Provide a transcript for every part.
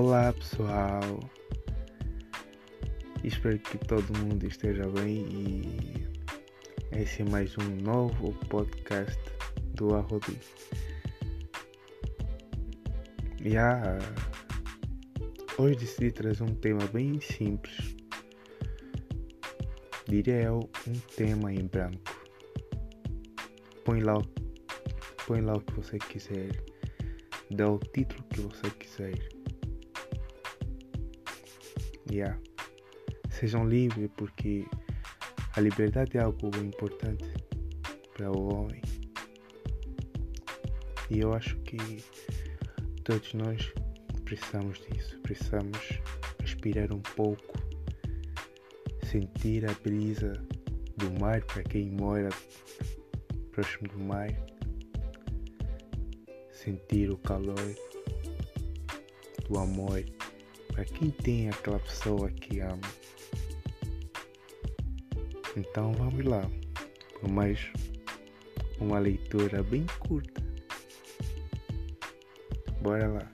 Olá pessoal, espero que todo mundo esteja bem e esse é mais um novo podcast do Arrodi. Já hoje decidi trazer um tema bem simples, diria eu um tema em branco. Põe lá, põe lá o que você quiser, dá o título que você quiser Yeah. Sejam livres porque a liberdade é algo importante para o homem. E eu acho que todos nós precisamos disso. Precisamos respirar um pouco, sentir a brisa do mar para quem mora próximo do mar, sentir o calor do amor para quem tem aquela pessoa que ama. Então vamos lá, por mais uma leitura bem curta. Bora lá.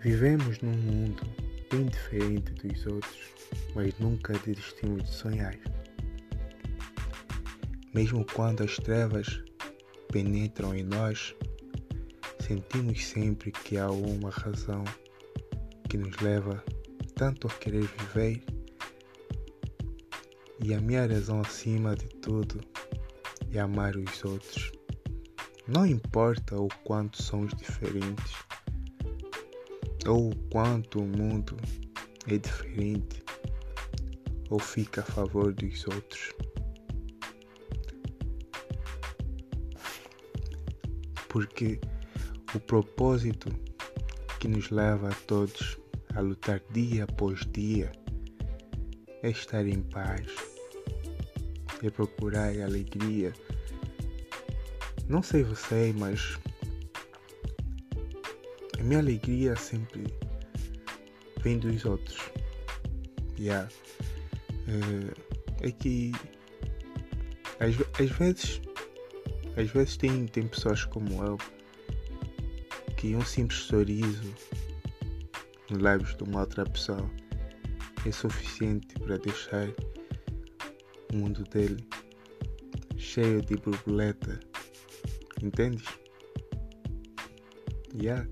Vivemos num mundo bem diferente dos outros, mas nunca desistimos de sonhar. Mesmo quando as trevas penetram em nós, sentimos sempre que há uma razão que nos leva tanto a querer viver e a minha razão acima de tudo é amar os outros. Não importa o quanto somos diferentes ou o quanto o mundo é diferente ou fica a favor dos outros. Porque o propósito que nos leva a todos a lutar dia após dia é estar em paz, é procurar alegria. Não sei você, mas a minha alegria sempre vem dos outros. Yeah. É, é que às, às vezes às vezes tem, tem pessoas como eu que um simples sorriso nos lábios de uma outra pessoa é suficiente para deixar o mundo dele cheio de borboleta. Entendes? Yeah.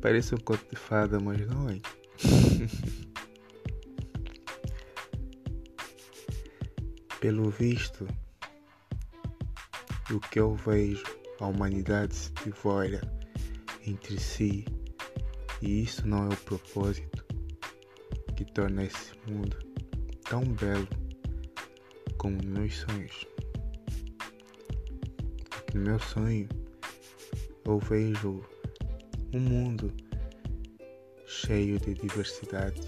Parece um conto de fada, mas não é. Pelo visto, o que eu vejo, a humanidade se devora entre si, e isso não é o propósito que torna esse mundo tão belo como meus sonhos. Porque no meu sonho eu vejo um mundo cheio de diversidade,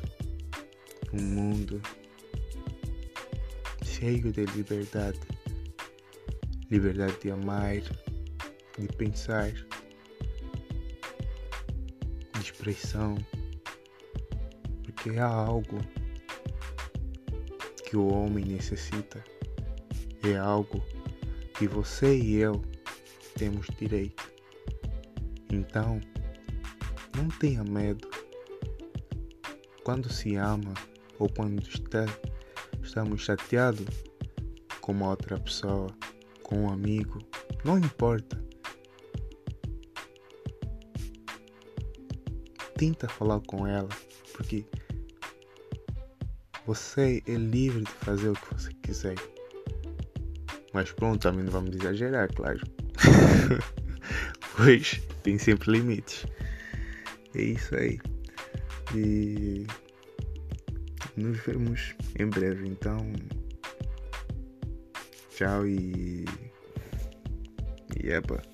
um mundo cheio de liberdade, liberdade de amar, de pensar, expressão, porque há algo que o homem necessita, é algo que você e eu temos direito. Então, não tenha medo. Quando se ama ou quando está, estamos chateados com uma outra pessoa, com um amigo, não importa. Tenta falar com ela, porque você é livre de fazer o que você quiser. Mas pronto, também não vamos exagerar, claro. pois tem sempre limites. É isso aí. E nos vemos em breve. Então, tchau e. E epa.